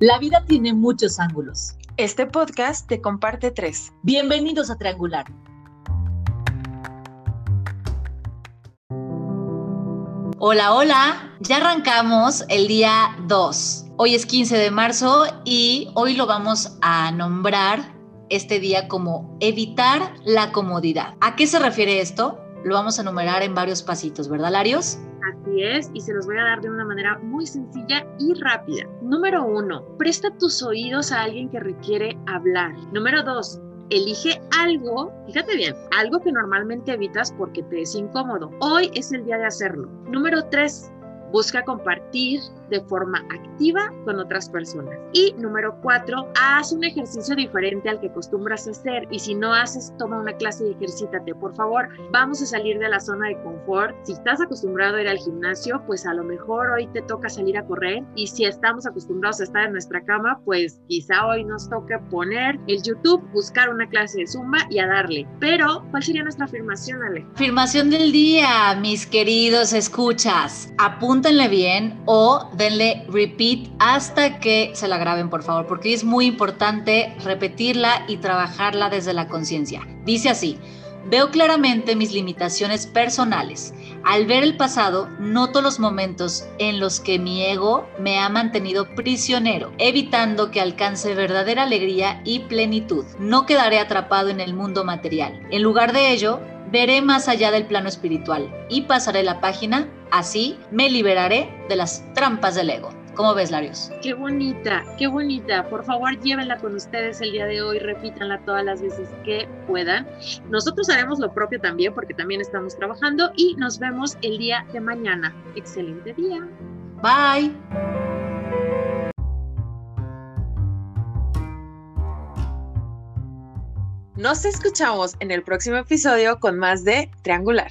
La vida tiene muchos ángulos. Este podcast te comparte tres. Bienvenidos a Triangular. Hola, hola. Ya arrancamos el día 2. Hoy es 15 de marzo y hoy lo vamos a nombrar este día como evitar la comodidad. ¿A qué se refiere esto? Lo vamos a enumerar en varios pasitos, ¿verdad, Larios? Así es, y se los voy a dar de una manera muy sencilla y rápida. Número uno, presta tus oídos a alguien que requiere hablar. Número dos, elige algo, fíjate bien, algo que normalmente evitas porque te es incómodo. Hoy es el día de hacerlo. Número tres, busca compartir de forma activa con otras personas. Y número cuatro, haz un ejercicio diferente al que acostumbras a hacer y si no haces, toma una clase y ejercítate. Por favor, vamos a salir de la zona de confort. Si estás acostumbrado a ir al gimnasio, pues a lo mejor hoy te toca salir a correr y si estamos acostumbrados a estar en nuestra cama, pues quizá hoy nos toque poner el YouTube, buscar una clase de zumba y a darle. Pero, ¿cuál sería nuestra afirmación, Ale? Afirmación del día, mis queridos escuchas. Apúntenle bien o denle repeat hasta que se la graben, por favor, porque es muy importante repetirla y trabajarla desde la conciencia. Dice así, veo claramente mis limitaciones personales. Al ver el pasado, noto los momentos en los que mi ego me ha mantenido prisionero, evitando que alcance verdadera alegría y plenitud. No quedaré atrapado en el mundo material. En lugar de ello, veré más allá del plano espiritual y pasaré la página, así me liberaré de las trampas del ego. ¿Cómo ves, Larios? Qué bonita, qué bonita. Por favor, llévenla con ustedes el día de hoy, repítanla todas las veces que puedan. Nosotros haremos lo propio también porque también estamos trabajando y nos vemos el día de mañana. Excelente día. Bye. Nos escuchamos en el próximo episodio con más de Triangular.